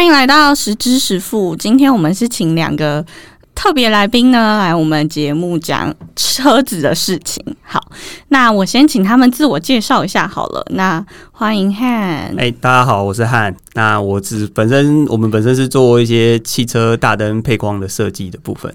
欢迎来到十知十富。今天我们是请两个特别来宾呢来我们节目讲车子的事情。好，那我先请他们自我介绍一下好了。那欢迎汉，哎、大家好，我是汉。那我只本身我们本身是做一些汽车大灯配光的设计的部分。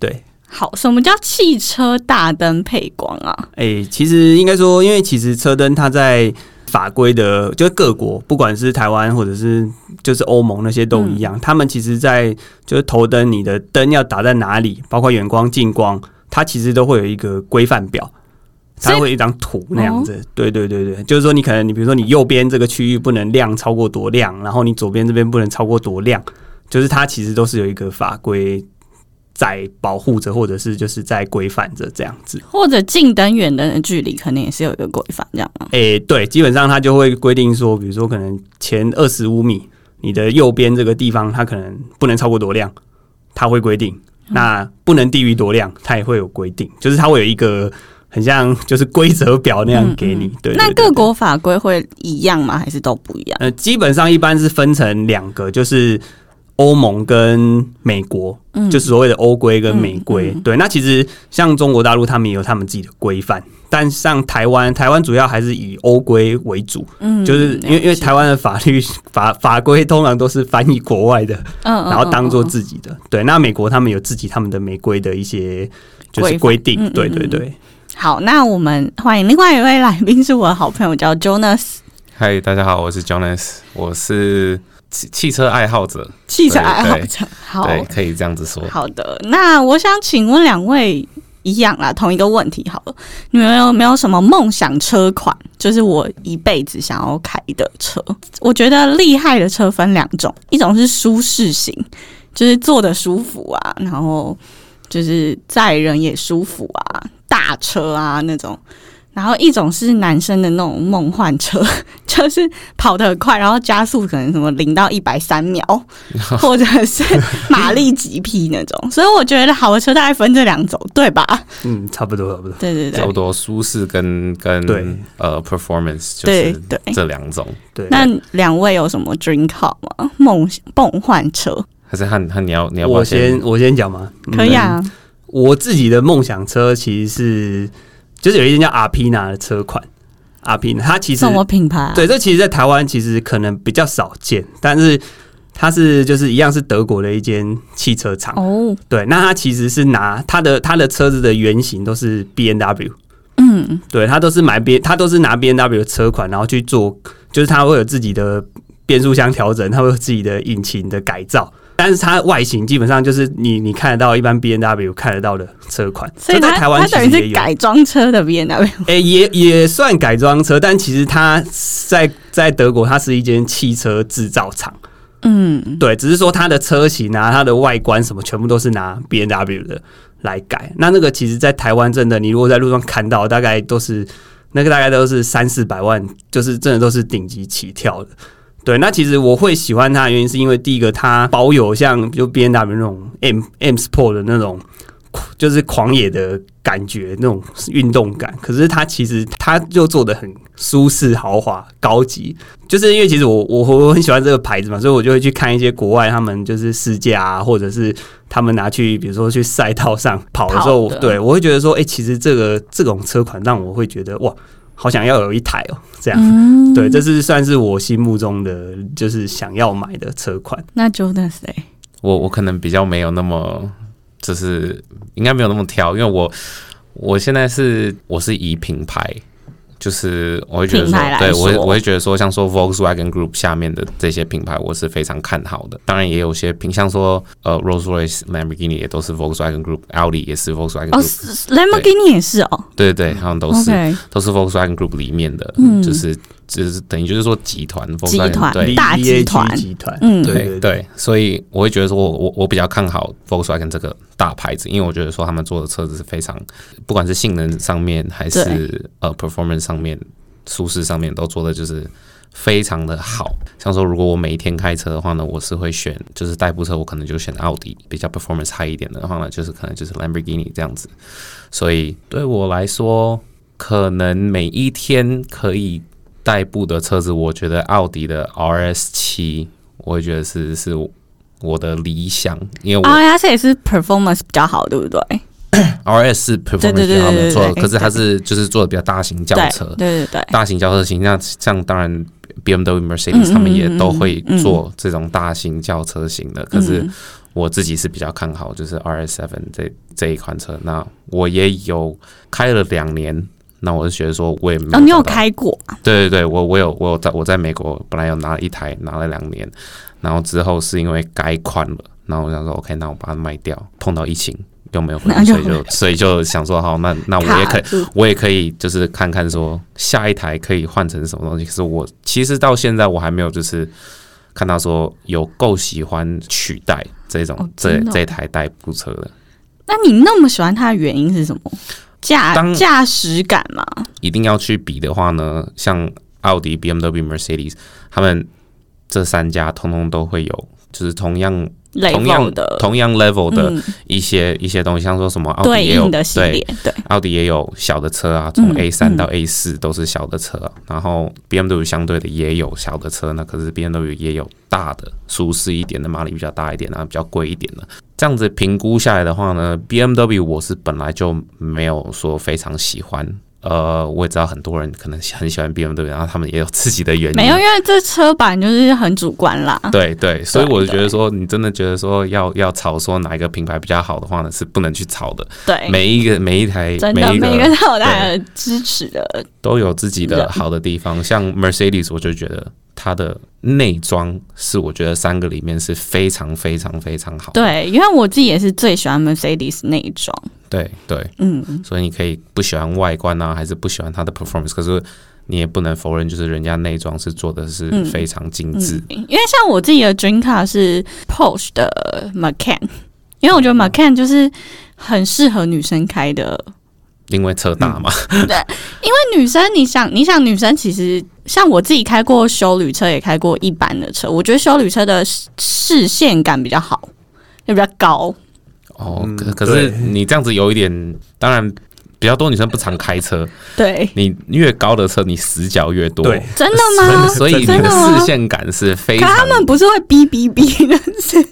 对，好，什么叫汽车大灯配光啊？哎、其实应该说，因为其实车灯它在法规的，就是各国，不管是台湾或者是就是欧盟那些都一样，他们其实在就是头灯你的灯要打在哪里，包括远光、近光，它其实都会有一个规范表。它会一张图那样子，对对对对，就是说你可能你比如说你右边这个区域不能亮超过多亮，然后你左边这边不能超过多亮，就是它其实都是有一个法规在保护着，或者是就是在规范着这样子。或者近灯远灯的距离，可能也是有一个规范，这样吗？诶、对，基本上它就会规定说，比如说可能前二十五米，你的右边这个地方它可能不能超过多亮，它会规定。那不能低于多亮，它也会有规定，就是它会有一个很像就是规则表那样给你。对对那各国法规会一样吗？还是都不一样？呃，基本上一般是分成两个，就是欧盟跟美国，嗯。就是所谓的欧规跟美规。嗯嗯。对，那其实像中国大陆，他们也有他们自己的规范，但像台湾，台湾主要还是以欧规为主，嗯就是因为因为台湾的法律 法法规通常都是翻译国外的，嗯，嗯然后当做自己的。对，那美国他们有自己他们的美规的一些就是规定对对对。好，那我们欢迎另外一位来宾，是我的好朋友，叫 Jonas，嗨，大家好，我是 Jonas，我是汽汽车爱好者，汽车爱好者。好，对，可以这样子说。好的，那我想请问两位一样啦，同一个问题好了，你们有没有什么梦想车款？就是我一辈子想要开的车。我觉得厉害的车分两种，一种是舒适型，就是坐的舒服啊，然后就是载人也舒服啊，大车啊那种。然后一种是男生的那种梦幻车，就是跑得很快，然后加速可能什么零到一百三秒，或者是马力几匹那种。所以我觉得好的车大概分这两种，对吧？嗯，差不多差不多。对对对差不。多舒适跟跟对呃 performance 就是对对这两种，对，那两位有什么 dream car 吗？梦梦幻车还是和和你要你要我先我先讲吗，可以啊，我自己的梦想车其实是，就是有一件叫阿皮娜的车款，阿皮娜它其实什么品牌、啊？对，这其实，在台湾其实可能比较少见，但是它是就是一样是德国的一间汽车厂，哦，对，那它其实是拿它的它的车子的原型都是 B N W，嗯，对，它都是买 B，它都是拿 B N W 的车款，然后去做，就是它会有自己的变速箱调整，它会有自己的引擎的改造。但是它外形基本上就是你你看得到一般 B N W 看得到的车款，所以在台湾它等于其实也有。是改装车的 B N W。诶、也也算改装车，但其实它在在德国，它是一间汽车制造厂。嗯，对，只是说它的车型啊、它的外观什么，全部都是拿 B N W 的来改。那那个其实，在台湾真的，你如果在路上看到，大概都是那个大概都是三四百万，就是真的都是顶级起跳的。对，那其实我会喜欢它的原因，是因为第一个，它保有像就 B N W 那种 M M Sport 的那种，就是狂野的感觉，那种运动感。可是它其实它就做的很舒适、豪华、高级，就是因为其实我我我很喜欢这个牌子嘛，所以我就会去看一些国外他们就是试驾啊，或者是他们拿去比如说去赛道上跑的时候对我会觉得说，哎、其实这个这种车款让我会觉得哇，好想要有一台哦、这样。嗯，对，这是算是我心目中的就是想要买的车款。那 Jonas 嘞？我我可能比较没有那么，就是应该没有那么挑，因为我我现在是我是以品牌，就是我会觉得对我会我会觉得说，像说 Volkswagen Group 下面的这些品牌，我是非常看好的。当然也有些品，像说呃 Rolls Royce、Lamborghini 也都是 Volkswagen Group，Audi 也是 Volkswagen 哦 Group，、是，Lamborghini 也是哦。对对对，他们都是都是 Volkswagen Group 里面的，嗯就是就是等于就是说集团集团对大集团集团，嗯对对对对，所以我会觉得说我，我我比较看好 Volkswagen 这个大牌子，因为我觉得说他们做的车子是非常，不管是性能上面还是呃 performance 上面、舒适上面都做的就是非常的好。像说如果我每一天开车的话呢，我是会选就是代步车，我可能就选奥迪，比较 performance high 一点的话呢，就是可能就是 Lamborghini 这样子。所以对我来说，可能每一天可以代步的车子，我觉得奥迪的 RS 七我会觉得是是我的理想，因为我 RS 也是 performance 比较好，对不对？RS 是 performance 对比较好没错，可是它是就是做的比较大型轿车，对对对，大型轿车型，那像当然 BMW、嗯 Mercedes 嗯他们也嗯都会嗯。做这种大型轿车型的，可是嗯我自己是比较看好就是 RS Seven 这这一款车，那我也有开了两年。那我是觉得说，我也没哦，你有开过啊？对对对，我我有我有在我在美国本来有拿了一台，拿了两年，然后之后是因为改款了，然后我想说 OK，那我把它卖掉。碰到疫情又没有回 来，所以就所以就想说好，那那我也可以我也可以就是看看说下一台可以换成什么东西。可是我其实到现在我还没有就是看到说有够喜欢取代这种、哦这这台代步车的。那你那么喜欢它的原因是什么？驾驾驶感嘛？一定要去比的话呢，像奥迪、BMW、Mercedes，他们这三家通通都会有，就是同样同样的。同样 level 的嗯。一些、一些东西，像说什么奥迪也有对。奥迪也有小的车啊，从嗯 A 三嗯。到 A 四都是小的车、啊，然后 BMW 相对的也有小的车，那可是 BMW 也有大的，舒适一点的，马力比较大一点啊，比较贵一点的。这样子评估下来的话呢，BMW 我是本来就没有说非常喜欢。呃，我也知道很多人可能很喜欢 BMW，然后他们也有自己的原因。没有，因为这车版就是很主观啦。对对，所以我就觉得说，你真的觉得说要要炒说哪一个品牌比较好的话呢，是不能去炒的。对，每一个每一台真的每一个都有大家支持的，都有自己的好的地方，像 Mercedes，我就觉得它的内装是我觉得三个里面是非常非常非常好的。对，因为我自己也是最喜欢 Mercedes 内装，对对，嗯，所以你可以不喜欢外观啊，还是不喜欢它的 performance，可是你也不能否认，就是人家内装是做的是嗯。非常精致。嗯，因为像我自己的 dream car 是 Porsche 的 Macan，因为我觉得 Macan 就是很适合女生开的。因为车大嘛，对，因为女生，你想，你想，女生其实像我自己开过修旅车，也开过一般的车，我觉得修旅车的视视线感比较好，也比较高。哦，嗯可可是你这样子有一点，当然比较多女生不常开车，对，你越高的车，你死角越多，对。真的吗？所以你的视线感是非可常他们不是会哔哔哔的，是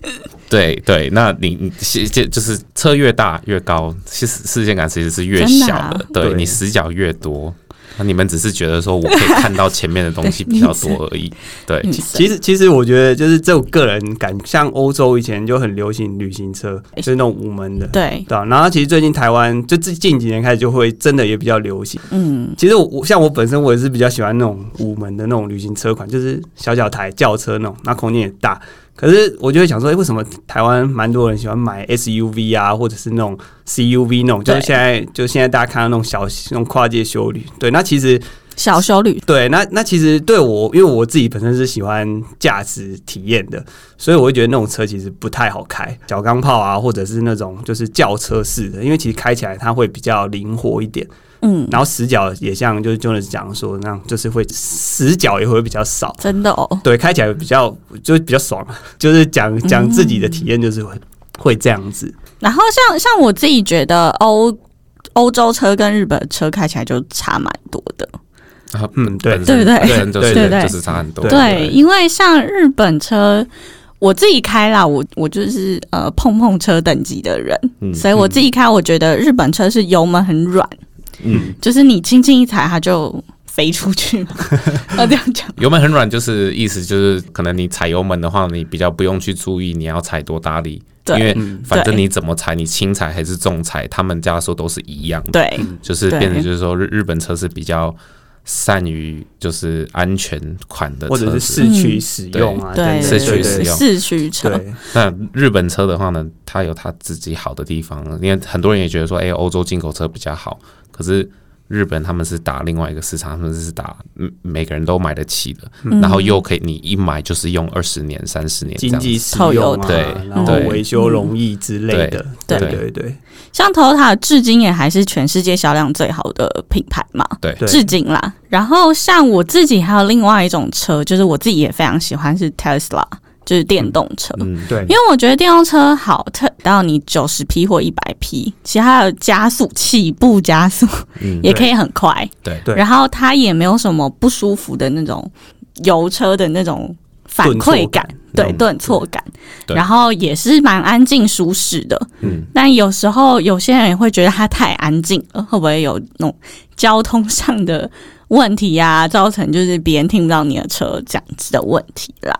对对，那你你其就就是车越大越高，其实视线感其实是越小真的啊，对对。你死角越多。那你们只是觉得说我可以看到前面的东西 比较多而已，对，其实，其实我觉得就是这种个人感，像欧洲以前就很流行旅行车，就是那种五门的，对，对啊。然后其实最近台湾就近近几年开始就会真的也比较流行。嗯，其实我我像我本身我也是比较喜欢那种五门的那种旅行车款，就是小小台轿车那种，那空间也大。可是我就会想说，哎、为什么台湾蛮多人喜欢买 SUV 啊，或者是那种 CUV 那种，就是现在就现在大家看到那种小那种跨界修旅，对，那其实小修旅，对，那那其实对我，因为我自己本身是喜欢驾驶体验的，所以我会觉得那种车其实不太好开，小钢炮啊，或者是那种就是轿车式的，因为其实开起来它会比较灵活一点，嗯，然后死角也像就是 Jonas 讲说那样，就是会死角也会比较少，真的哦，对，开起来比较就比较爽，就是讲讲自己的体验就是会会这样子，然后像像我自己觉得欧欧洲车跟日本车开起来就差蛮多的，啊嗯对。对不对？对对？就是差很多，对对，因为像日本车。我自己开啦，我我就是呃碰碰车等级的人，嗯。所以我自己开，我觉得日本车是油门很软，嗯，就是你轻轻一踩它就飞出去。嘛。要这样讲，油门很软，就是意思就是可能你踩油门的话，你比较不用去注意你要踩多大力，因为嗯。反正你怎么踩，你轻踩还是重踩，他们加速都是一样的。对。就是变成就是说日日本车是比较善于就是安全款的或者是。市区使用啊，对。市区使用。市区车，那日本车的话呢，它有它自己好的地方，因为很多人也觉得说，哎、欧洲进口车比较好，可是日本他们是打另外一个市场，他们是打嗯每个人都买得起的，嗯。然后又可以你一买就是用二十年、三十年。经济实用啊，对然后对。维修容易之类的，对。对对对。像 Toyota 至今也还是全世界销量最好的品牌嘛，对对。至今啦。然后像我自己还有另外一种车，就是我自己也非常喜欢是 Tesla，就是电动车。嗯，对。因，为我觉得电动车好，特到你九十匹或一百匹，其实它的加速、起步加速嗯也可以很快，对。对。然后它也没有什么不舒服的那种油车的那种反馈感，嗯对，嗯。顿挫感，然后也是蛮安静舒适的。嗯，但有时候有些人也会觉得它太安静了，会不会有那种交通上的问题呀、造成就是别人听不到你的车这样子的问题啦？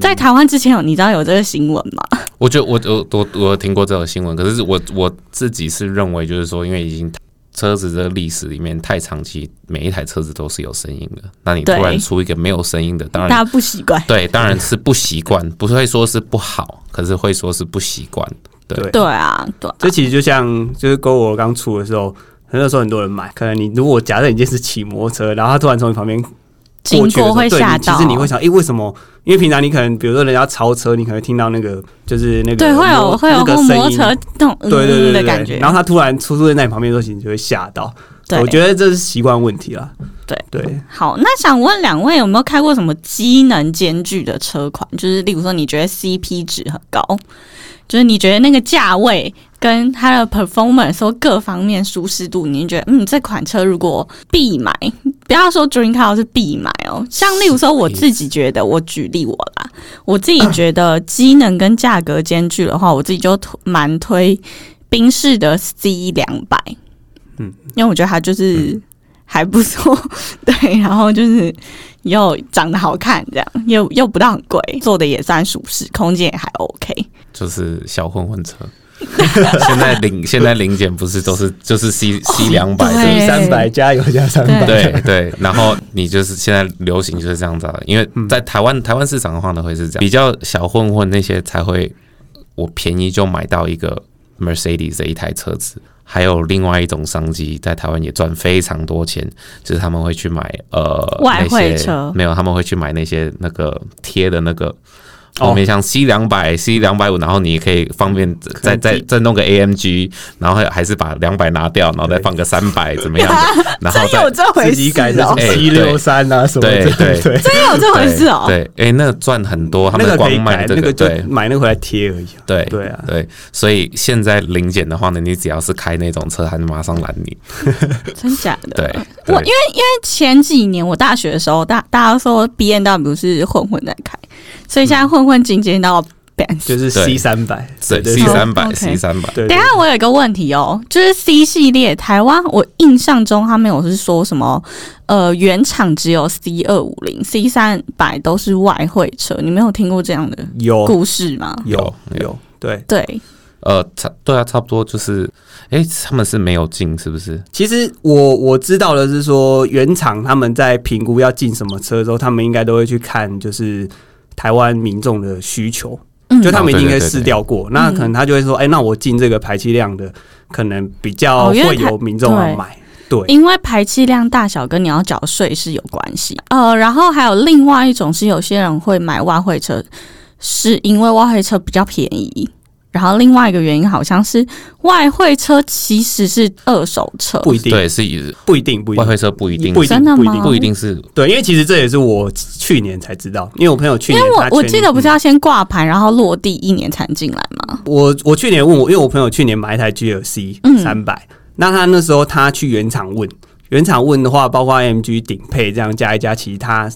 在台湾之前有你知道有这个新闻吗？我觉得我我我我有听过这个新闻，可是我我自己是认为，就是说，因为已经车子的历史里面太长期，每一台车子都是有声音的，那你突然出一个没有声音的，当然大家不习惯。对，当然是不习惯，不会说是不好，可是会说是不习惯。对对对啊，对啊这其实就像就是 GoGo 刚出的时候，那时候很多人买，可能你如果假设你今天是骑摩托车，然后他突然从你旁边经过会吓到，其实你会想，诶，为什么？因为平常你可能比如说人家超车，你可能听到那个就是那个对会有会有那个摩托车那种嗯对对对对的感觉对，，然后他突然出现在你旁边的时候，你就会吓到。对我觉得这是习惯问题啦。对对，好，那想问两位有没有开过什么机能兼具的车款？就是例如说，你觉得 CP 值很高，就是你觉得那个价位跟它的 performance 或各方面舒适度，你觉得嗯，这款车如果必买，不要说 dream car 是必买哦。像例如说，我自己觉得，我举例我啦，我自己觉得机能跟价格兼具的话，我自己就蛮推宾士的 C 两百，嗯，因为我觉得它就是。还不错，对，然后就是又长得好看，这样又又不到很贵，做的也算舒适，空间也还 OK。就是小混混车。现在零现在零检不是都是就是 C C 两百对。对三百加油加三百，对。对，然后你就是现在流行就是这样子啊，因为在台湾台湾市场的话呢会是这样，比较小混混那些才会我便宜就买到一个 Mercedes 的一台车子。还有另外一种商机，在台湾也赚非常多钱，就是他们会去买呃外汇那些车。没有，他们会去买那些那个贴的那个哦。后面像 C 两百、C 两百五，然后你可以方便再再再弄个 AMG，然后还是把两百拿掉，然后再放个三百怎么样的，然后再真有这回自己改成 C 六三啊什么的，对对。对，真有这回事哦。对，哎、那赚很多，他那们光卖这个，那个对。买那个回来贴而已啊。对对啊，对，所以现在零检的话呢，你只要是开那种车，他就马上拦你。真假的？对，我因为因为前几年我大学的时候，大大家都说 B N W 是混混在开，所以现在混混进阶到 Benz。就是 C 三百，对对 C 三百 C 三百，对，等下，我有一个问题哦，就是 C 系列台湾，我印象中他们有是说什么，呃，原厂只有 C 二五零、C 三百都是外汇车，你没有听过这样的？有。故事吗？有有有，对，对，呃，差对啊，差不多就是，哎、他们是没有进，是不是？其实我我知道的是说，原厂他们在评估要进什么车的时候，他们应该都会去看就是台湾民众的需求，嗯就他们一定会试掉过。那可能他就会说，哎、那我进这个排气量的，可能比较会有民众要买。对，因为排气量大小跟你要缴税是有关系。呃，然后还有另外一种是有些人会买外汇车，是因为外汇车比较便宜。然后另外一个原因好像是外汇车其实是二手车，不一定，对，是以不一定，不一定，外汇车不一定。不一定，真的吗？不一定，不一定是对，因为其实这也是我去年才知道，因为我朋友去因为年他全我我记得不是嗯要先挂牌，然后落地一年才进来吗？我我去年问我，因为我朋友去年买一台 GLC 嗯。三百、那他那时候他去原厂问，原厂问的话，包括 AMG 顶配这样加一加，其实他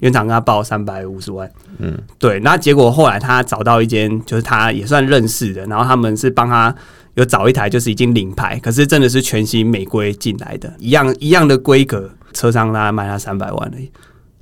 原厂跟他报三百五十万，嗯，对，那结果后来他找到一间就是他也算认识的，然后他们是帮他有找一台就是已经领牌，可是真的是全新美规进来的，一样一样的规格，车商他卖他三百万而已，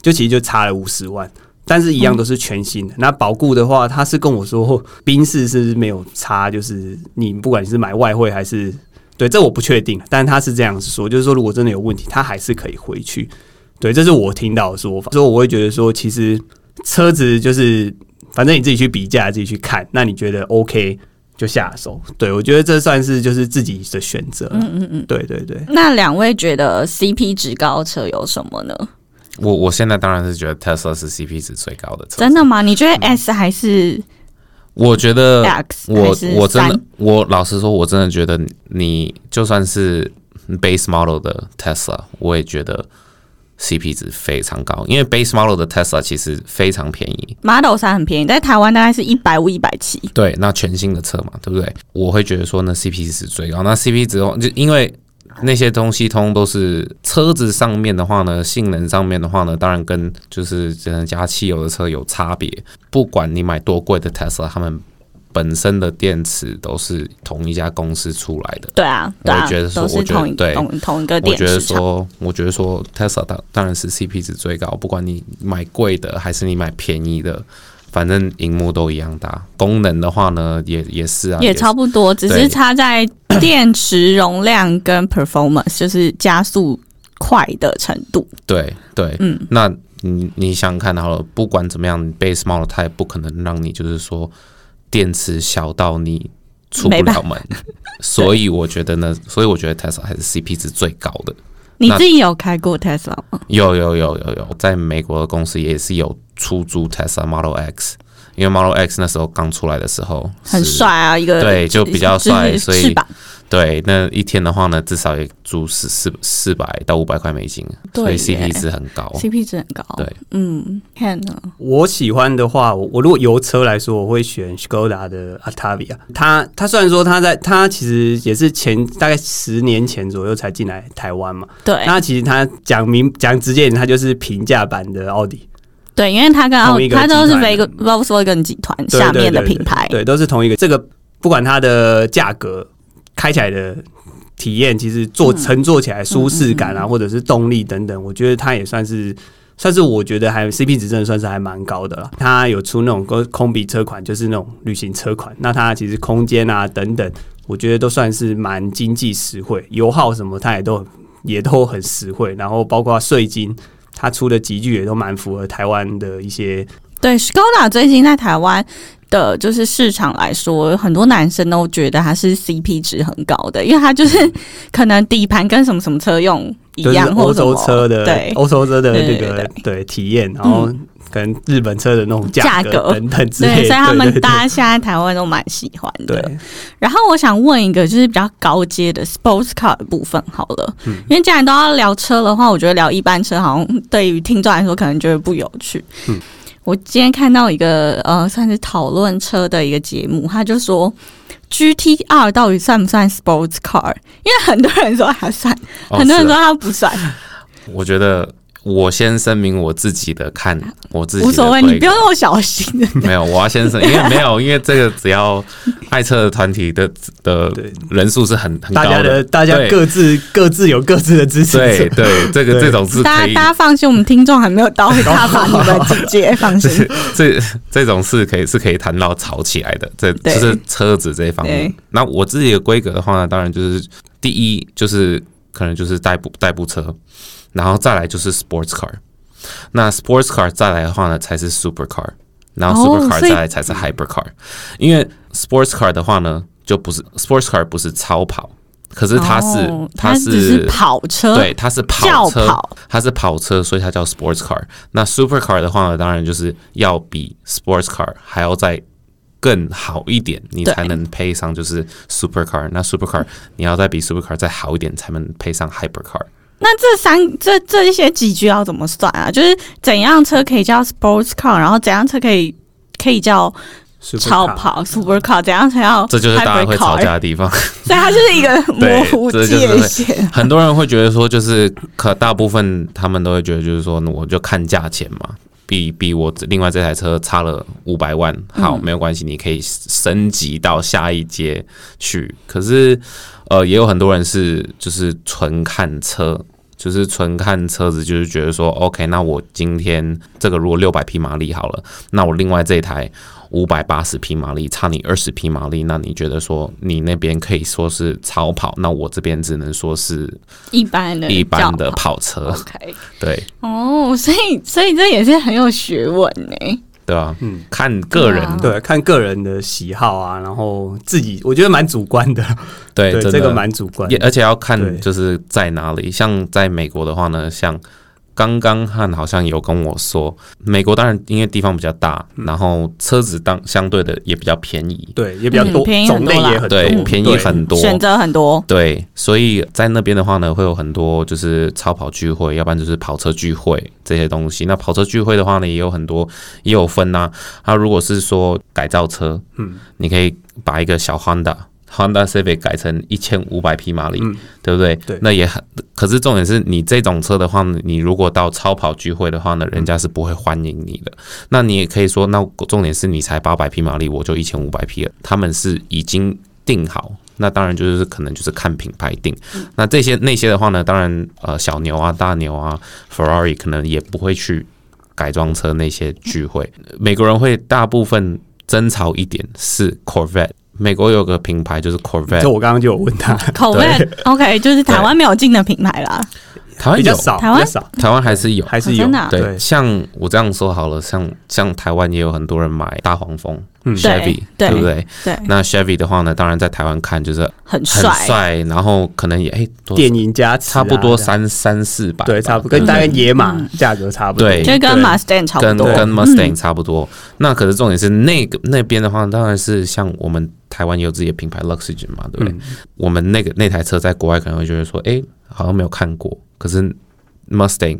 就其实就差了五十万。但是一样都是全新的。那保固的话，他是跟我说，宾士是没有差，就是你不管你是买外汇还是对，这我不确定，但他是这样子说，就是说如果真的有问题，他还是可以回去。对，这是我听到的说法，所以我会觉得说，其实车子就是反正你自己去比价，自己去看，那你觉得 OK 就下手。对我觉得这算是就是自己的选择。嗯嗯嗯。对对对，那两位觉得 CP 值高的车有什么呢？我我现在当然是觉得 Tesla 是 CP 值最高的车，真的吗？你觉得 S 还是我觉得 X？我我真的，我老实说，我真的觉得你就算是 base model 的 Tesla，我也觉得 CP 值非常高，因为 base model 的 Tesla 其实非常便宜。Model 三很便宜，在台湾大概是一百五、一百七。对，那全新的车嘛，对不对？我会觉得说，那 CP 值最高。那 CP 值哦就因为那些东西通通都是车子上面的话呢，性能上面的话呢，当然跟就是只能加汽油的车有差别。不管你买多贵的 Tesla，他们本身的电池都是同一家公司出来的。对啊，对啊，我觉得说都是我觉得同一对同同一个我觉得。说，我觉得说 Tesla 当当然是 CP 值最高，不管你买贵的还是你买便宜的，反正荧幕都一样大。功能的话呢，也也是啊，也差不多，只是差在电池容量跟 performance，就是加速快的程度。对对，嗯，那你你想想看好了，不管怎么样，base model 它也不可能让你就是说电池小到你出不了门，所以我觉得呢，所以我觉得 Tesla 还是 CP 值最高的。你自己有开过 Tesla 吗？有有有有有，在美国的公司也是有出租 Tesla Model X，因为 Model X 那时候刚出来的时候很帅啊，一个对就比较帅所以对，那一天的话呢，至少也租四四四百到五百块美金，所以 CP 值很高。CP 值很高。对，嗯，看呢，我喜欢的话，我我如果油车来说，我会选 Skoda 的 Octavia。它它虽然说它在它其实也是前大概十年前左右才进来台湾嘛，对那其实它讲明讲直接一点，它就是平价版的奥迪，对，因为它跟奥它都是集团 Veg Volkswagen 集团下面的品牌。对，都是同一个。这个不管它的价格，开起来的体验，其实坐嗯乘坐起来舒适感啊，或者是动力等等，我觉得它也算是。算是我觉得还 CP 值真的算是还蛮高的了。它有出那种空空比车款，就是那种旅行车款。那它其实空间啊等等，我觉得都算是蛮经济实惠，油耗什么它也都也都很实惠。然后包括税金，它出的集具也都蛮符合台湾的一些对，Skoda 最近在台湾的就是市场来说，很多男生都觉得它是 CP 值很高的，因为它就是可能底盘跟什么什么车用一样，或欧洲车的对。欧洲车的那对个对对。体验，然后可能日本车的那种价格等等之类对，所以他们大家现在台湾都蛮喜欢的。然后我想问一个，就是比较高阶的 sports car 的部分好了，嗯。因为既然都要聊车的话，我觉得聊一般车好像对于听众来说可能觉得不有趣。嗯我今天看到一个呃，算是讨论车的一个节目，他就说 GTR 到底算不算 sports car？因为很多人说它算，哦很多人说是啊它不算，我觉得我先声明我自己的看，我自己无所谓，你不用那么小心。没有，我要先声，因为没有，因为这个只要爱车的团体的的人数是很很高大家的。大家各自各自有各自的支持对，对，这个这种是可以大家大，家放心，我们听众还没有到会大把你们直接 放心。这这种是可以是可以谈到吵起来的，这就是车子这一方面。那我自己的规格的话呢，当然就是第一就是可能就是代步代步车，然后再来就是 sports car。那 sports car 再来的话呢，才是 super car，然后哦 super car 再来才是 hyper car。因为 sports car 的话呢，就不是 sports car 不是超跑，可是它是、哦它是跑车，对，它是跑车，跑。它是跑车，所以它叫 sports car。那 super car 的话呢，当然就是要比 sports car 还要再更好一点，你才能配上就是 super car。那 super car 你要再比 super car 再好一点，才能配上 hyper car。那这三这这一些几句要怎么算啊？就是怎样车可以叫 sports car，然后怎样车可以可以叫超跑 super car，怎样才要这就是大家会吵架的地方。所以它就是一个 模糊界限。很多人会觉得说，就是可大部分他们都会觉得，就是说，我就看价钱嘛，比比我另外这台车差了五百万，好，嗯没有关系，你可以升级到下一阶去。可是，呃，也有很多人是就是纯看车。就是纯看车子，就是觉得说，OK，那我今天这个如果六百匹马力好了，那我另外这一台五百八十匹马力，差你二十匹马力，那你觉得说你那边可以说是超跑，那我这边只能说是一般的一般的跑跑车，OK，对哦，所以所以这也是很有学问呢。对吧？嗯，看个人。对看个人的喜好啊，然后自己我觉得蛮主观的，对这个蛮主观的，也而且要看就是在哪里，像在美国的话呢，像刚刚汉好像有跟我说，美国当然因为地方比较大，嗯。然后车子当相对的也比较便宜，对，也比较多，嗯便宜很种类也很多，对，便宜很多，选择很多，对，所以在那边的话呢，会有很多就是超跑聚会，要不然就是跑车聚会这些东西。那跑车聚会的话呢，也有很多，也有分呐、啊。如果是说改造车，嗯，你可以把一个小 Honda Honda Civic 改成一千五百匹马力，嗯对不对？对那也很。可是重点是你这种车的话，你如果到超跑聚会的话呢，人家是不会欢迎你的。那你也可以说，那重点是你才八百匹马力，我就一千五百匹了。他们是已经定好。那当然就是可能就是看品牌定，那这些那些的话呢，当然呃小牛啊、大牛啊、Ferrari 可能也不会去改装车那些聚会。美国人会大部分争吵一点是 Corvette，美国有个品牌就是 Corvette，这我刚刚就有问他，Corvette，OK，就是台湾没有进的品牌啦。台湾有，比较少，台湾？少，台湾还是有。还是有。哦啊？对，像我这样说好了，像像台湾也有很多人买大黄蜂、嗯。Chevy，对不对？对，那 Chevy 的话呢，当然在台湾看就是很很帅，然后可能也哎、多电影加持啊差不多三三四百吧，对，差不多跟对大概野马嗯。价格差不多，对就跟 Mustang 差不多。跟 Mustang 差不多。那可是重点是那个那边的话，当然是像我们台湾也有自己的品牌 Luxgen 嘛，对不对？嗯。我们那个那台车在国外可能会觉得说，哎、好像没有看过，可是 Mustang、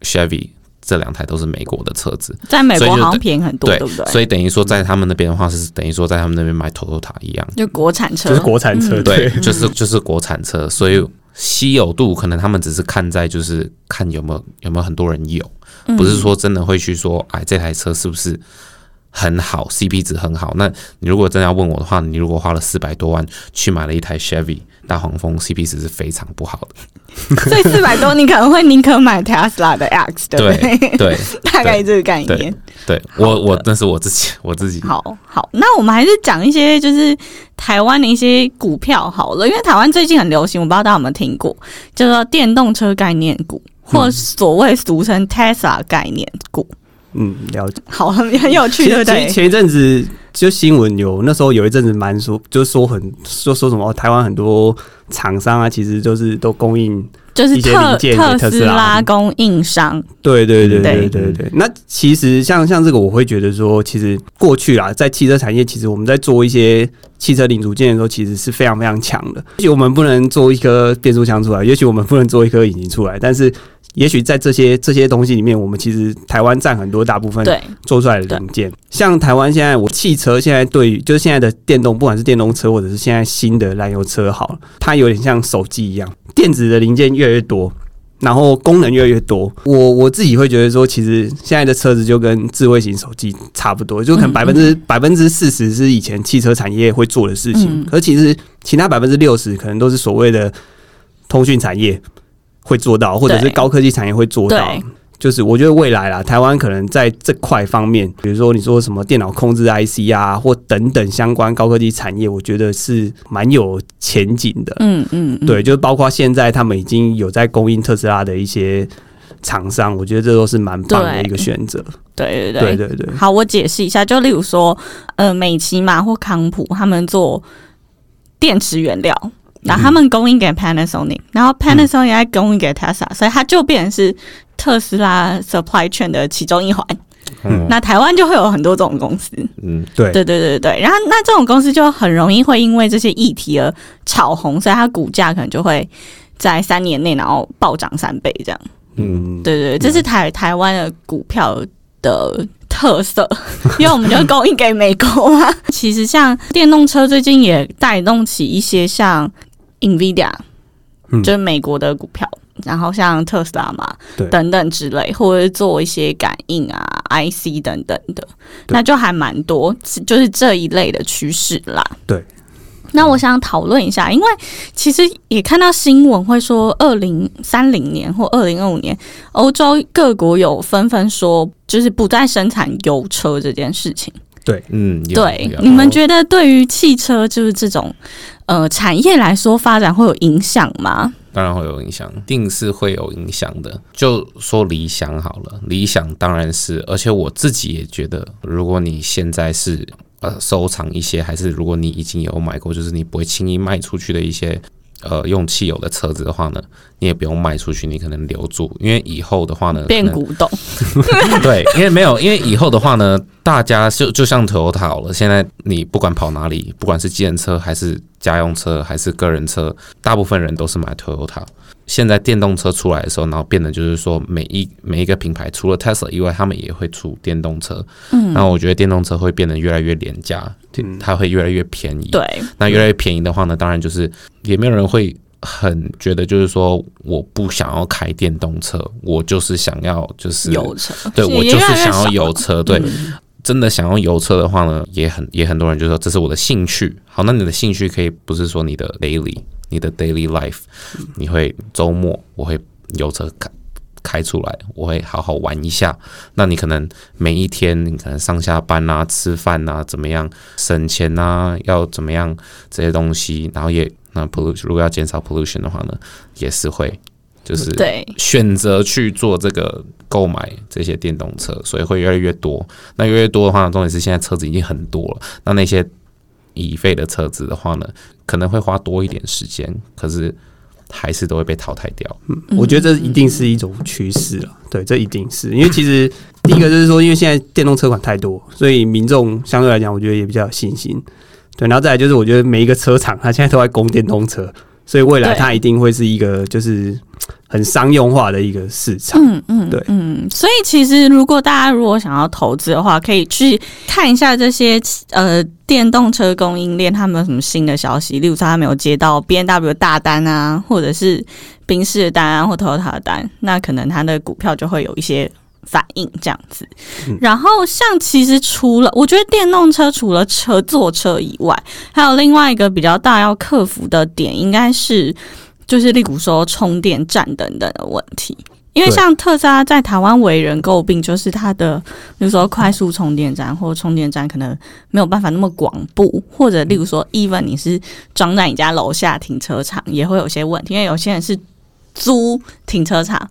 Chevy 这两台都是美国的车子，在美国好像便宜很多，对对不对？所以等于说在他们那边的话，是等于说在他们那边买 Toyota 一样，就国产车，就是国产车，嗯。对，就是就是国产车，所以稀有度可能他们只是看在就是看有没有有没有很多人有，嗯不是说真的会去说，哎，这台车是不是很好，CP 值很好？那你如果真的要问我的话，你如果花了四百多万去买了一台 Chevy 大黄蜂，CP 值是非常不好的。所以四百多，你可能会宁可买 Tesla 的 X，对不对对？对 大概这个概念。对，我我那是我自己我自己好好，那我们还是讲一些就是台湾的一些股票好了，因为台湾最近很流行，我不知道大家有没有听过，叫做电动车概念股，或所谓俗称 Tesla 概念股。嗯，了解。好，很很有趣，其对不对？前一阵子就新闻有，那时候有一阵子蛮说，就说很说说什么、哦台湾很多厂商啊，其实就是都供应，就是一些特零件特斯拉拉供应商，对对对对对对对。那其实像像这个，我会觉得说，其实过去啊，在汽车产业，其实我们在做一些汽车零组件的时候，其实是非常非常强的。也许我们不能做一颗变速箱出来，也许我们不能做一颗引擎出来，但是。也许在这些这些东西里面，我们其实台湾占很多大部分对做出来的零件。像台湾现在，我汽车现在对于就是现在的电动，不管是电动车或者是现在新的燃油车，好了，它有点像手机一样，电子的零件越来越多。然后功能越来越多，我我自己会觉得说，其实现在的车子就跟智慧型手机差不多，就可能嗯百分之百分之四十是以前汽车产业会做的事情，嗯。可其实其他百分之六十可能都是所谓的通讯产业会做到，或者是高科技产业会做到。对。就是我觉得未来啦，台湾可能在这块方面，比如说你说什么电脑控制 IC 啊，或等等相关高科技产业，我觉得是蛮有前景的。嗯嗯，嗯对，就是包括现在他们已经有在供应特斯拉的一些厂商，我觉得这都是蛮棒的一个选择。对对对对对，好，我解释一下，就例如说，呃，美琪马或康普他们做电池原料，然后他们供应给 Panasonic，然后 Panasonic 也供应给 Tesla，、所以它就变成是特斯拉 supply chain 的其中一环。嗯 那台湾就会有很多这种公司，嗯对对对对对。然后那这种公司就很容易会因为这些议题而炒红，所以它股价可能就会在三年内然后暴涨三倍这样。嗯，对对，对这是台台湾的股票的特色，因为我们就供应给美国嘛。其实像电动车最近也带动起一些像 Nvidia，、嗯就是美国的股票，然后像特斯拉嘛等等之类，或者是做一些感应啊、IC 等等的，那就还蛮多，就是这一类的趋势啦。对。那我想讨论一下，因为其实也看到新闻会说，二零三零年或二零二五年，欧洲各国有纷纷说，就是不再生产油车这件事情。对嗯，对你们觉得对于汽车就是这种呃产业来说，发展会有影响吗？当然会有影响，定是会有影响的。就说理想好了，理想当然是，而且我自己也觉得，如果你现在是呃收藏一些，还是如果你已经有买过，就是你不会轻易卖出去的一些呃用汽油的车子的话呢，你也不用卖出去，你可能留住，因为以后的话呢，变古董，对，因为没有，因为以后的话呢，大家就就像 Toyota 好了，现在你不管跑哪里，不管是计程车还是家用车还是个人车，大部分人都是买 Toyota。现在电动车出来的时候，然后变得就是说，每一每一个品牌除了 Tesla 以外，他们也会出电动车。嗯，那我觉得电动车会变得越来越廉价，它会越来越便宜。对，那越来越便宜的话呢，当然就是也没有人会很觉得就是说，我不想要开电动车，我就是想要就是油车，对我就是想要油车，对。真的想要油车的话呢，也很也很多人就说这是我的兴趣。好，那你的兴趣可以不是说你的 daily，你的 daily life，你会周末我会有车开开出来，我会好好玩一下。那你可能每一天你可能上下班啊、吃饭啊，怎么样省钱啊，要怎么样这些东西，然后也那 pollution 如果要减少 pollution 的话呢，也是会就是对选择去做这个购买这些电动车，所以会越来越多。那越来越多的话呢，重点是现在车子已经很多了，那那些已废的车子的话呢，可能会花多一点时间，可是还是都会被淘汰掉。我觉得这一定是一种趋势了。对，这一定是因为其实第一个就是说，因为现在电动车款太多，所以民众相对来讲，我觉得也比较有信心。对，然后再来就是，我觉得每一个车厂它现在都在供电动车，所以未来它一定会是一个就是很商用化的一个市场。嗯嗯，对嗯，所以其实如果大家如果想要投资的话，可以去看一下这些呃电动车供应链他们有什么新的消息，例如说他们有接到 B N W 大单啊，或者是宾士的单啊，或 Toyota 的单，那可能它的股票就会有一些。反应这样子，然后像其实除了我觉得电动车除了车坐车以外，还有另外一个比较大要克服的点，应该是就是例如说充电站等等的问题。因为像特斯拉在台湾为人诟病，就是它的，比如说快速充电站或充电站可能没有办法那么广布，或者例如说，even 你是装在你家楼下停车场，也会有些问题，因为有些人是租停车场，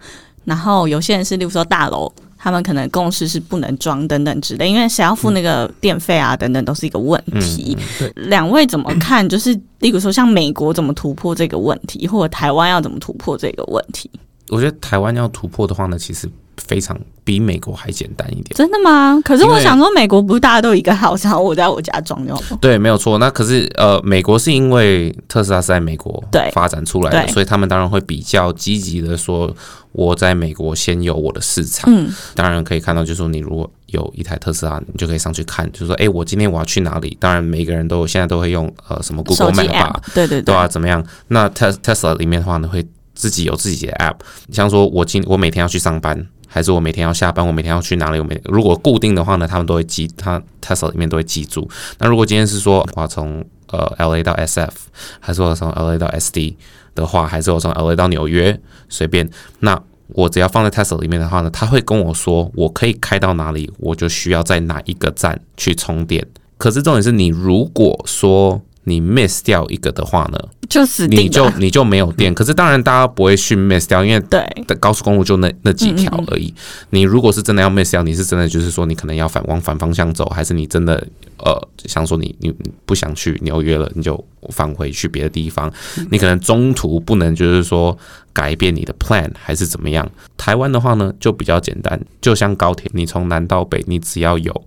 然后有些人是例如说大楼，他们可能共识是不能装等等之类，因为谁要付那个电费啊等等都是一个问题。对两位怎么看？就是例如说，像美国怎么突破这个问题，或者台湾要怎么突破这个问题？我觉得台湾要突破的话呢，其实非常比美国还简单一点。真的吗？可是我想说，美国不是大家都有一个 house，然后我在我家装就好。对，没有错。那可是呃，美国是因为特斯拉是在美国对发展出来的，所以他们当然会比较积极的说，我在美国先有我的市场。嗯，当然可以看到，就是说你如果有一台特斯拉，你就可以上去看，就是说，哎、我今天我要去哪里？当然，每个人都现在都会用呃什么 Google Map 对对对啊，怎么样？那 Tes Tesla 里面的话呢，会自己有自己的 App，像说我今我每天要去上班，还是我每天要下班，我每天要去哪里？我每如果固定的话呢，他们都会记，他 Tesla 里面都会记住。那如果今天是说我要从呃 LA 到 SF，还是我从 LA 到 SD 的话，还是我从 LA 到纽约，随便那。我只要放在 Tesla 里面的话呢，他会跟我说我可以开到哪里，我就需要在哪一个站去充电。可是重点是你如果说你 miss 掉一个的话呢，就死你。就你就没有电。可是当然大家不会去 miss 掉，因为对的高速公路就那那几条而已。你如果是真的要 miss 掉，你是真的就是说你可能要反往反方向走，还是你真的呃想说你你你不想去纽约了，你就返回去别的地方。你可能中途不能就是说改变你的 plan 还是怎么样。台湾的话呢就比较简单，就像高铁，你从南到北，你只要有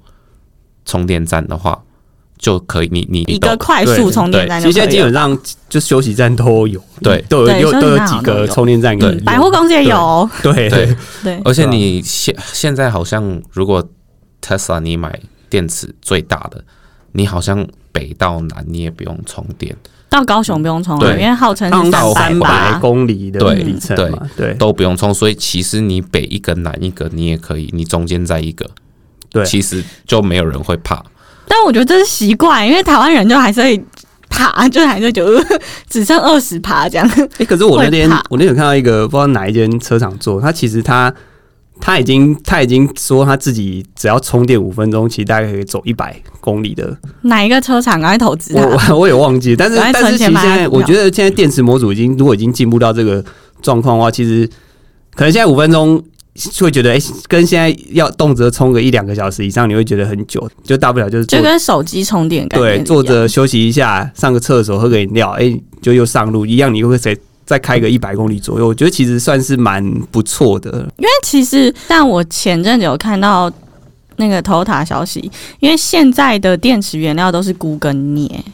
充电站的话。就可以，你你一个快速充电站其实。基本上就休息站都有，对。都有都有几个充电站可以对百货公司也有，对对。对。而且你现现在好像，如果 Tesla 你买电池最大的，你好像北到南你也不用充电，到高雄不用充了，对。因为号称是到三百百。公里的对里程嘛，对都不用充。所以其实你北一个南一个，你也可以，你中间在一个，对。其实就没有人会怕。但我觉得这是习惯，因为台湾人就还是会爬，就还是觉得呃只剩二十爬这样。哎、可是我那天我那天有看到一个不知道哪一间车厂做，他其实他他已经他已经说他自己只要充电五分钟，其实大概可以走一百公里的。哪一个车厂来投资我？我 我也忘记，但是但是其实现在我觉得现在电池模组已经如果已经进步到这个状况的话，其实可能现在五分钟。会觉得哎、跟现在要动辄充个一两个小时以上，你会觉得很久，就大不了就是就跟手机充电感对坐着休息一下，上个厕所，喝个饮料，哎、就又上路一样，你会再再开个一百公里左右，我觉得其实算是蛮不错的。因为其实，但我前阵子有看到那个 Toyota 消息，因为现在的电池原料都是钴跟镍，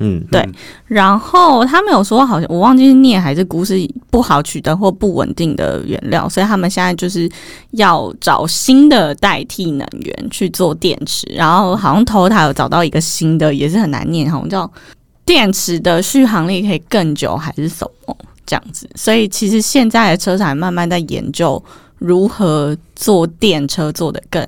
嗯，对然后他们有说，好像我忘记是镍还是钴是不好取得或不稳定的原料，所以他们现在就是要找新的代替能源去做电池。然后好像 total 有找到一个新的，也是很难念，好像叫电池的续航力可以更久，还是什么这样子。所以其实现在的车厂慢慢在研究如何做电车做得更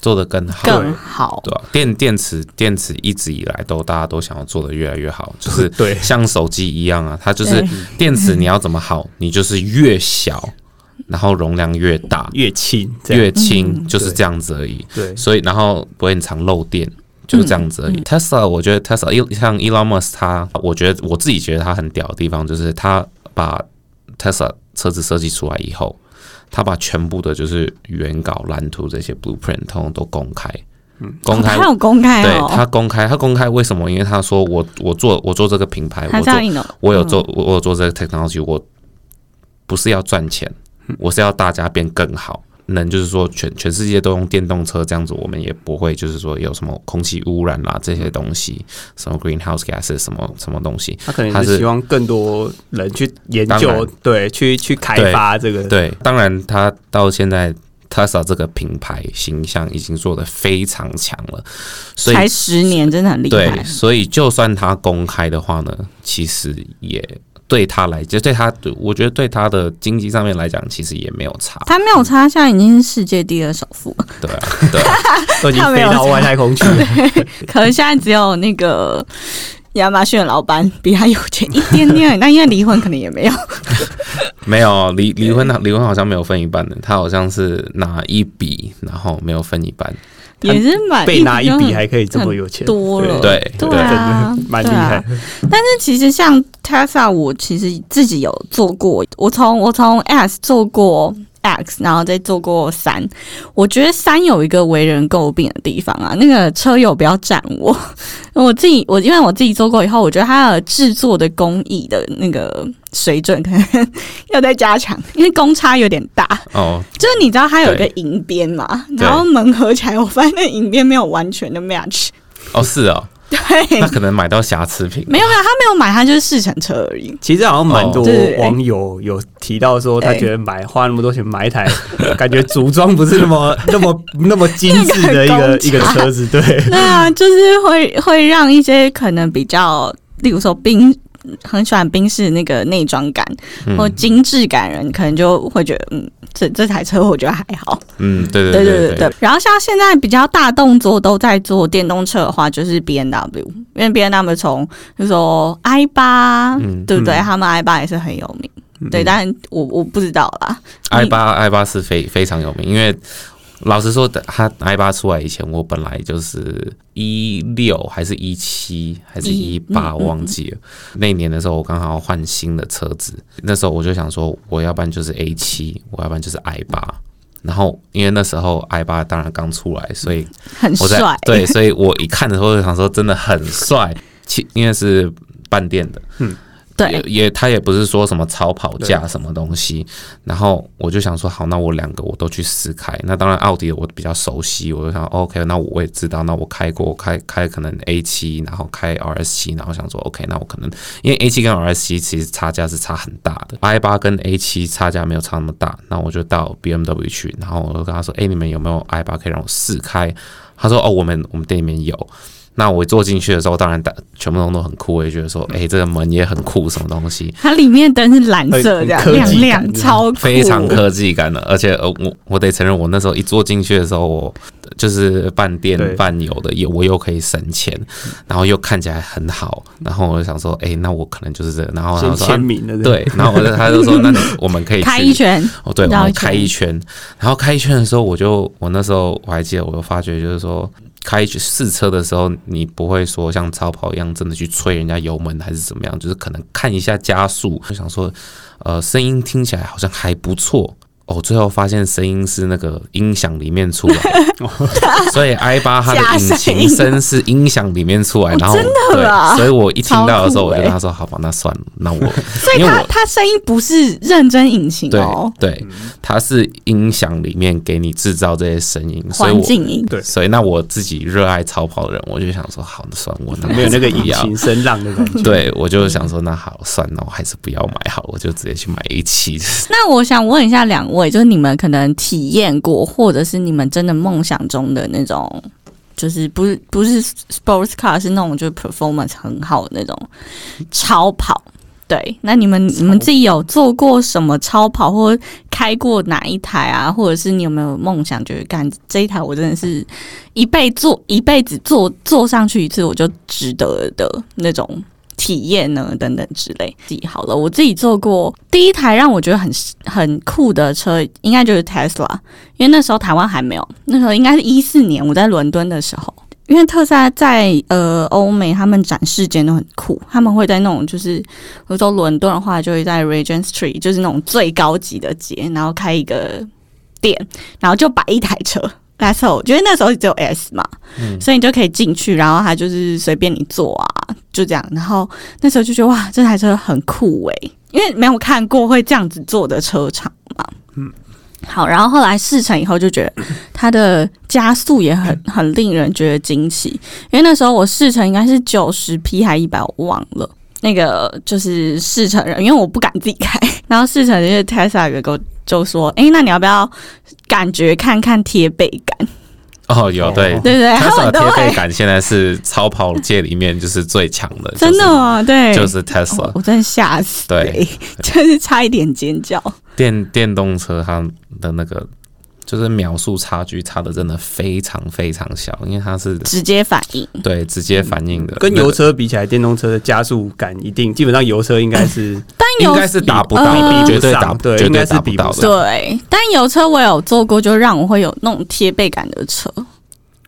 做得更好。更好。对吧、电电池电池一直以来都大家都想要做的越来越好，就是对像手机一样啊，它就是电池你要怎么好，你就是越小，然后容量越大，越轻，越轻，嗯就是这样子而已。对所以然后不会很常漏电。就是这样子而已。Tesla，我觉得 Tesla 一像 Elon Musk，他我觉得我自己觉得他很屌的地方，就是他把 Tesla 车子设计出来以后，他把全部的就是原稿、蓝图这些 blueprint 通通都公开，公开他有公开对哦，他公开，他公开为什么？因为他说我我做我做这个品牌，我做我有做我我有做这个 technology，我不是要赚钱，我是要大家变更好。能就是说全全世界都用电动车这样子，我们也不会就是说有什么空气污染啦这些东西，什么 greenhouse gases 什么什么东西。他可能他是是希望更多人去研究，对，去去开发这个，对，当然他到现在 Tesla 这个品牌形象已经做得非常强了，所以才十年，真的很厉害对，害。所以就算他公开的话呢，其实也对他来，就对他，我觉得对他的经济上面来讲，其实也没有差。他没有差，现在已经是世界第二首富了。对啊，对啊，都已经飞到外太空去了。可能现在只有那个亚马逊的老板比他有钱一点点，那因为离婚可能也没有。没有离离婚，离婚好像没有分一半的，他好像是拿一笔，然后没有分一半。他也是蛮被拿一笔还可以这么有钱，多了对对真啊的 蛮厉害。但是其实像 Tesla，我其实自己有做过，我从我从 S 做过 X，然后再做过三。我觉得三有一个为人诟病的地方啊，那个车友不要占我。我自己我因为我自己做过以后，我觉得它的制作的工艺的那个水准可 能要再加强，因为公差有点大。哦，就是你知道它有一个银边嘛，然后门合起来，我发现那银边没有完全的 match。哦是哦，对，那可能买到瑕疵品。没有没有，他没有买，他就是试乘车而已。其实好像蛮多网友有提到说，他觉得买花那么多钱买一台，感觉组装不是那么 那么那么精致的一个个一个车子，对。对啊，就是会会让一些可能比较，例如说宾很喜欢宾士那个内装感、嗯或精致感人，可能就会觉得，嗯，这这台车我觉得还好。嗯，对对对对对对。然后像现在比较大动作都在做电动车的话，就是 B N W，因为 B N W 从就说 i 八、嗯对不对？嗯他们 i 八也是很有名。对，但我我不知道啦。i 八 i 八是非非常有名，因为老实说，他 i 八出来以前，我本来就是一六还是一七还是一八，嗯我忘记了。那一年的时候，我刚好换新的车子，那时候我就想说，我要不然就是 A 七，我要不然就是 i 八。然后因为那时候 i 八当然刚出来，所以很我在帅，对，所以我一看的时候就想说，真的很帅。其因为是半电的，对也也他也不是说什么超跑价什么东西，然后我就想说好，那我两个我都去试开。那当然奥迪我比较熟悉，我就想 OK，那我也知道，那我开过，开开可能 A 七，然后开 RS 七，然后想说 OK，那我可能因为 A 七跟 RS 七其实差价是差很大的，i 八跟 A 七差价没有差那么大，那我就到 BMW 去，然后我就跟他说，哎、你们有没有 i 八可以让我试开？他说哦，我们我们店里面有。那我坐进去的时候，当然大全部都都很酷，我也觉得说，哎、这个门也很酷，什么东西，它里面灯是蓝色，这样很科技亮亮，超酷非常科技感的。而且呃，我我得承认，我那时候一坐进去的时候，我就是半对电半油的，也我又可以省钱，然后又看起来很好，然后我就想说，哎、那我可能就是这个。然后他先说，签名对，然后我就他就说，那我们可以开一圈，哦，对，我们开一圈，然后开一圈的时候，我就我那时候我还记得，我就发觉就是说，开试车的时候，你不会说像超跑一样真的去吹人家油门还是怎么样，就是可能看一下加速，就想说，呃，声音听起来好像还不错。哦，最后发现声音是那个音响里面出来。的，所以 i 八它的引擎声是音响里面出来，然后真的啊，所以我一听到的时候，我就跟他说：“好吧，那算了，那我 所以因为我它它声音不是认真引擎对哦，对，它是音响里面给你制造这些声音，所以我环境音。对。所以那我自己热爱超跑的人，我就想说，好，那算我那没有那个引擎声浪的感觉。对，我就想说，那好，算了，我还是不要买好，我就直接去买一期。那我想问一下两位，就是你们可能体验过，或者是你们真的梦想中的那种，就是不是不是 sports car，是那种就是 performance 很好的那种 超跑。对，那你们你们自己有做过什么超跑，或开过哪一台啊？或者是你有没有梦想，就是干这一台，我真的是一辈坐一辈子坐坐上去一次，我就值得的那种体验呢？等等之类。自己好了，我自己做过第一台让我觉得很很酷的车，应该就是 Tesla，因为那时候台湾还没有，那时候应该是一四年我在伦敦的时候。因为特斯拉在呃欧美，他们展示间都很酷，他们会在那种就是，比如说伦敦的话，就会在 Regent Street，就是那种最高级的街，然后开一个店，然后就摆一台车。That's all，我觉得那时候只有 S 嘛，所以你就可以进去，然后它就是随便你坐啊，就这样。然后那时候就觉得哇，这台车很酷诶、因为没有看过会这样子坐的车厂嘛。嗯，好，然后后来试乘以后就觉得它的加速也很 很令人觉得惊奇，因为那时候我试乘应该是九十匹还一百，我忘了。那个就是试乘人，因为我不敢自己开，然后试乘就是 Tesla 员工就说：“诶，那你要不要感觉看看贴背感？哦，有对哦对对？”他 Tesla 贴背感现在是超跑界里面就是最强的，真的吗？对，就是 Tesla 我真的吓死、对欸，就是差一点尖叫。电电动车它的那个就是秒速差距差的真的非常非常小，因为它是直接反应，对直接反应的，跟油车比起来，电动车的加速感一定，基本上油车应该是 但油应该是达不到呃的，绝对达绝对对应该是达不到的。比不上对，但油车我有坐过，就让我会有那种贴背感的车，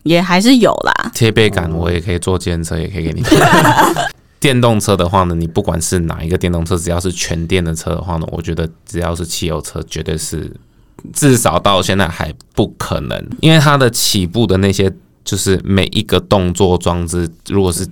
也还是有啦。贴背感，我也可以坐电车，也可以给你。电动车的话呢，你不管是哪一个电动车，只要是全电的车的话呢，我觉得只要是汽油车，绝对是至少到现在还不可能，因为它的起步的那些就是每一个动作装置，如果是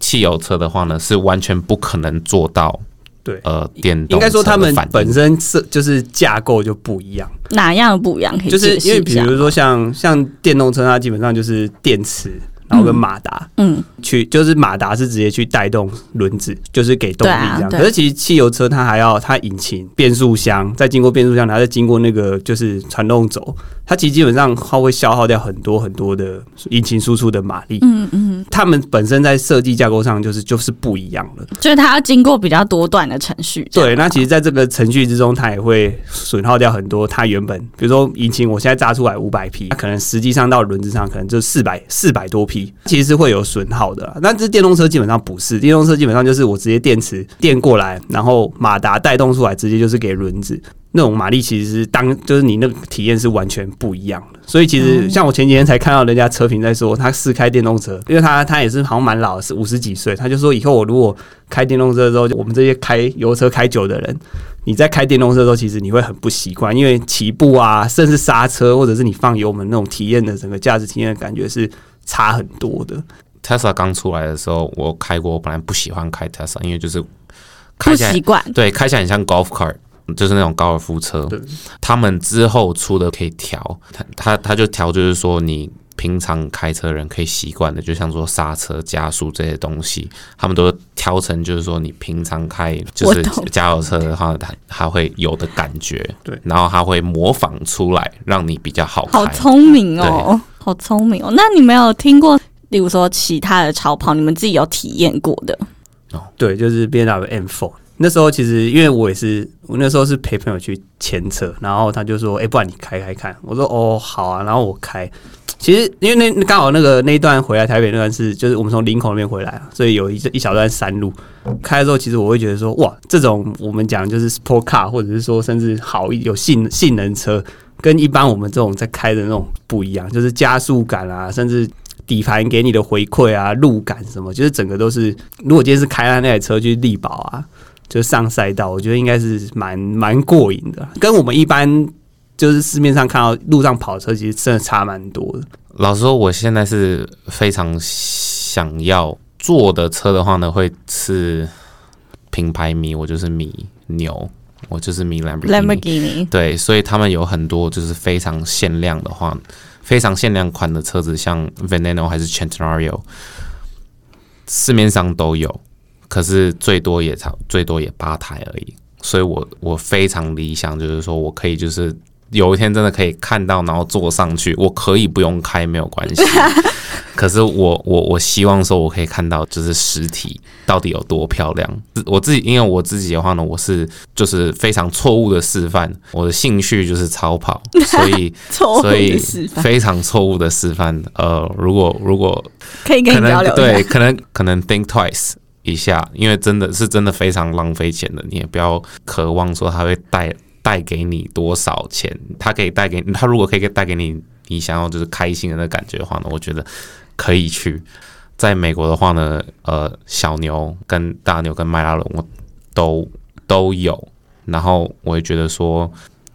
汽油车的话呢，是完全不可能做到。对呃，电动应该说他们本身是就是架构就不一样，哪样不一样？可以就是因为比如说像像电动车，它基本上就是电池，然后跟马达。嗯，去就是马达是直接去带动轮子，就是给动力这样。啊可是其实汽油车它还要它引擎、变速箱，再经过变速箱，然后再经过那个就是传动轴，它其实基本上它会消耗掉很多很多的引擎输出的马力。嗯嗯，它们本身在设计架构上就是就是不一样了。就是它要经过比较多段的程序。对，那其实在这个程序之中，它也会损耗掉很多它原本，比如说引擎，我现在扎出来五百匹，它可能实际上到轮子上可能就四百四百多匹，其实是会有损耗的啦。那这电动车基本上不是，电动车基本上就是我直接电池电过来，然后马达带动出来，直接就是给轮子。那种马力其实是当就是你那个体验是完全不一样的，所以其实像我前几天才看到人家车评在说，他试开电动车，因为他他也是好像蛮老的，是五十几岁，他就说以后我如果开电动车之后，我们这些开油车开久的人，你在开电动车的时候，其实你会很不习惯，因为起步啊，甚至刹车，或者是你放油门那种体验的整个驾驶体验的感觉是差很多的。Tesla 刚出来的时候，我开过，我本来不喜欢开 Tesla，因为就是不开起来习惯。对，开起来很像 golf cart，就是那种高尔夫车。他们之后出的可以调，他他他就调，就是说你平常开车人可以习惯的，就像说刹车、加速这些东西，他们都调成就是说你平常开就是加油车的话，它它会有的感觉。对然后它会模仿出来，让你比较好开。好聪明哦，好聪明哦。那你没有听过，例如说其他的超跑，你们自己有体验过的？哦对，就是 B N W M4。那时候其实因为我也是，我那时候是陪朋友去牵车，然后他就说：“哎、不然你开开看。”我说：“哦，好啊。”然后我开。其实因为那刚好那个那一段回来台北那段是，就是我们从林口那边回来啊，所以有一一小段山路。开的时候，其实我会觉得说，哇，这种我们讲就是 sport car，或者是说甚至好有性性能车，跟一般我们这种在开的那种不一样，就是加速感啊，甚至底盘给你的回馈啊、路感什么，就是整个都是。如果今天是开他那台车去力宝啊，就上赛道，我觉得应该是蛮蛮过瘾的，跟我们一般就是市面上看到路上跑车，其实真的差蛮多的。老实说，我现在是非常想要坐的车的话呢，会是品牌迷，我就是迷牛，我就是迷 Lamborghini。Lamborghini，对，所以他们有很多就是非常限量的话，非常限量款的车子，像 Veneno 还是 Centenario，市面上都有，可是最多也差最多也八台而已。所以我我非常理想，就是说我可以就是有一天真的可以看到，然后坐上去，我可以不用开没有关系。可是我我我希望说，我可以看到就是实体到底有多漂亮。我自己因为我自己的话呢，我是就是非常错误的示范，我的兴趣就是超跑，所以所以非常错误的示范。呃，如果如果可以跟你交流对，可能可能 think twice 一下，因为真的是真的非常浪费钱的，你也不要渴望说它会带带给你多少钱，它可以带给你，它如果可以带给你你想要就是开心的那感觉的话呢，我觉得可以去。在美国的话呢，呃，小牛跟大牛跟迈拉伦我都都有，然后我也觉得说，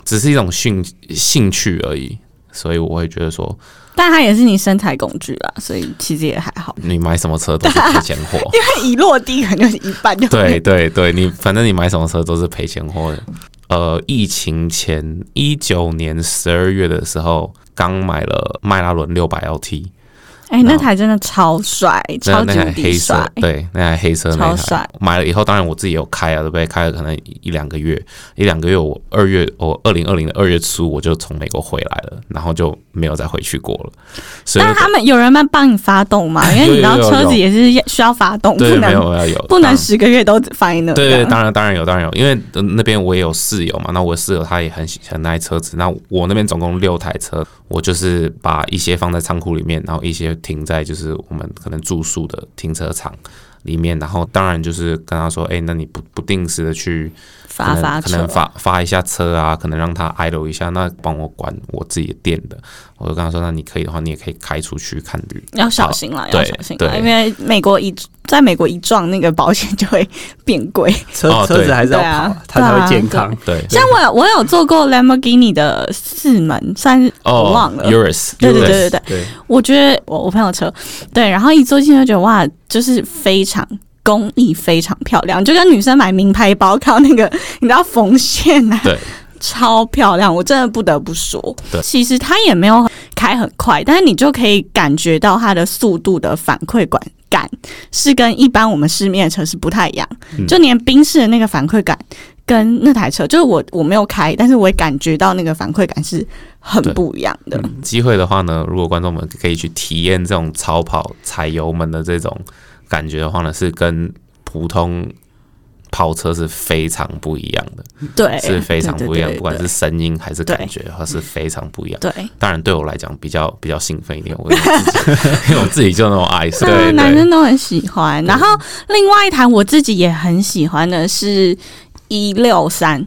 只是一种兴兴趣而已，所以我会觉得说，但它也是你身材工具啦，所以其实也还好。你买什么车都是赔钱货。因为一落地可能就是一半就对对对，你反正你买什么车都是赔钱货的。呃，疫情前一九年十二月的时候，刚买了迈拉伦六百 LT，哎、那台真的超帅，超级黑色，。对，那台黑色那台超帅买了以后，当然我自己有开啊，对不对？开了可能一两个月，一两个月，我二月我二零二零的二月初我就从美国回来了，然后就没有再回去过了。所以但他们有人们帮你发动嘛？因为你知道车子也是需要发动，不能有要有不能当十个月都放在那。对对，当然当然有，当然有，因为、呃那边我也有室友嘛，那我室友他也很喜很爱车子，那我那边总共六台车，我就是把一些放在仓库里面，然后一些停在就是我们可能住宿的停车场里面，然后当然就是跟他说，哎、那你不不定时的去发发可能，发发一下车啊，可能让他 idle 一下，那帮我管我自己的店的，我就跟他说，那你可以的话，你也可以开出去看旅。要小心啦，要小心啦，对因为美国一在美国一撞那个保险就会变贵。车、哦车子还是要跑，啊它才会健康。对，像我有我有做过 Lamborghini 的四门，算是我忘了。，Urus，对对对对对，对，我觉得我我朋友车，对，然后一坐进去就觉得哇，就是非常工艺非常漂亮，就跟女生买名牌包靠那个 你知道缝线啊，对，超漂亮，我真的不得不说。对其实它也没有开很快，但是你就可以感觉到它的速度的反馈感感是跟一般我们市面的车是不太一样，嗯就连宾士的那个反馈感。跟那台车，就是我我没有开，但是我也感觉到那个反馈感是很不一样的。机会的话呢，如果观众们可以去体验这种超跑踩油门的这种感觉的话呢，是跟普通跑车是非常不一样的，对，是非常不一样，对对对不管是声音还是感觉，它是非常不一样。对。当然，对我来讲比较比较兴奋一点，我自己 因为我自己就那种爱，对对对男生都很喜欢。然后另外一台我自己也很喜欢的是一六三，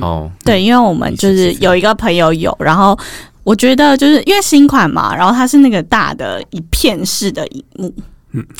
哦，对，因为我们就是有一个朋友有，然后我觉得就是因为新款嘛，然后它是那个大的一片式的荧幕，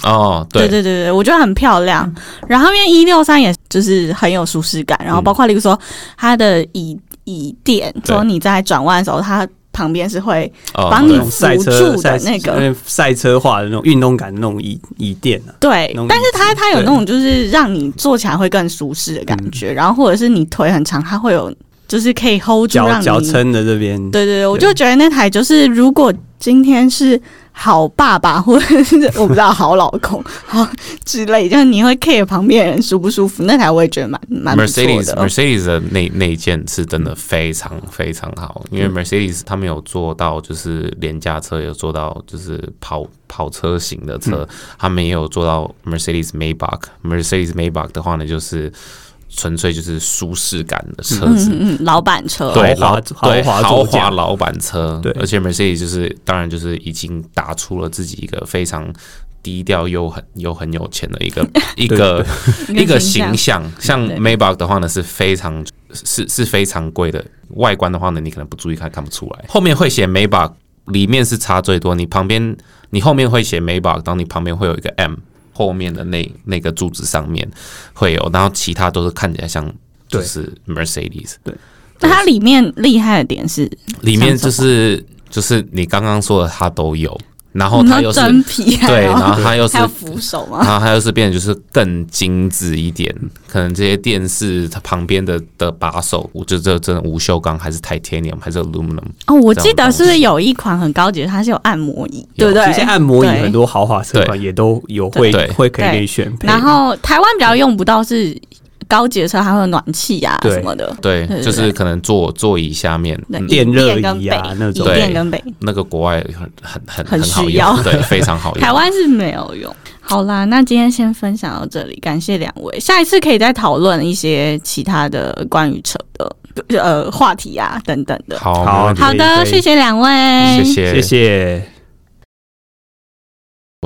哦，对。对，对对对，我觉得很漂亮。然后因为一六三也就是很有舒适感，然后包括例如说它的椅椅垫，对说你在转弯的时候，它旁边是会哦帮你对那种赛辅车助的那个。那赛车化的那种运动感的那种椅椅垫啊，对，但是它它有那种就是让你坐起来会更舒适的感嗯。觉，然后或者是你腿很长，它会有就是可以 hold 住脚让你脚撑的这边，对对对，我就觉得那台就是如果今天是好爸爸或者是我不知道好老公好之类，就是你会 care 旁边人舒不舒服，那台我也觉得蛮蛮 Mercedes 的。Mercedes 的那那一件是真的非常非常好，因为嗯 Mercedes 他们有做到就是廉价车，有做到就是跑跑车型的车，他们也有做到 Mercedes Maybach。Mercedes Maybach 的话呢，就是纯粹就是舒适感的车子。嗯老板车，对豪华豪豪华老板车，对。而且 Mercedes 就是当然就是已经打出了自己一个非常低调又很又很有钱的一个 一个一个形象，像 Maybach 的话呢是非常是是非常贵的，外观的话呢你可能不注意看看不出来，后面会写 Maybach，里面是差最多，你旁边你后面会写 Maybach，然后你旁边会有一个 M，后面的那那个柱子上面会有，然后其他都是看起来像就是 Mercedes，对。那它里面厉害的点是，里面就是就是你刚刚说的，它都有，然后它又是真皮，对，然后它又是扶手嘛？然后它又是变得就是更精致一点，可能这些电视它旁边的的把手，我觉得这真的无锈钢还是 titanium 还是 aluminum，哦，我记得是不是有一款很高级的，它是有按摩椅，对不对？其实按摩椅很多豪华车款也都有会对会可以给你选配。然后台湾比较用不到是高级的车，还会有暖气啊什么的，对对，对就是可能座座椅下面，电热椅啊北那跟北。那个国外很很很很好需要用，对，非常好用。台湾是没有用。好啦，那今天先分享到这里，感谢两位。下一次可以再讨论一些其他的关于车的呃话题啊等等的。好，好的，谢谢两位，谢谢谢谢。